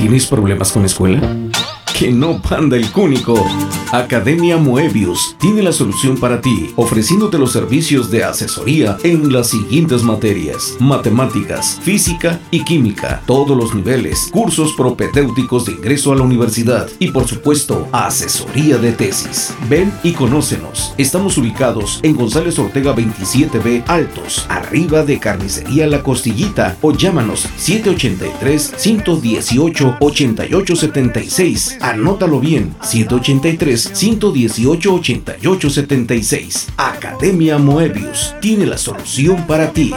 ¿Tienes problemas con la escuela? Que no panda el cúnico. Academia Moebius tiene la solución para ti, ofreciéndote los servicios de asesoría en las siguientes materias: matemáticas, física y química, todos los niveles, cursos propedéuticos de ingreso a la universidad y por supuesto, asesoría de tesis. Ven y conócenos. Estamos ubicados en González Ortega 27B Altos, arriba de Carnicería La Costillita o llámanos 783 118 8876 Anótalo bien, 183-118-8876. Academia Moebius tiene la solución para ti.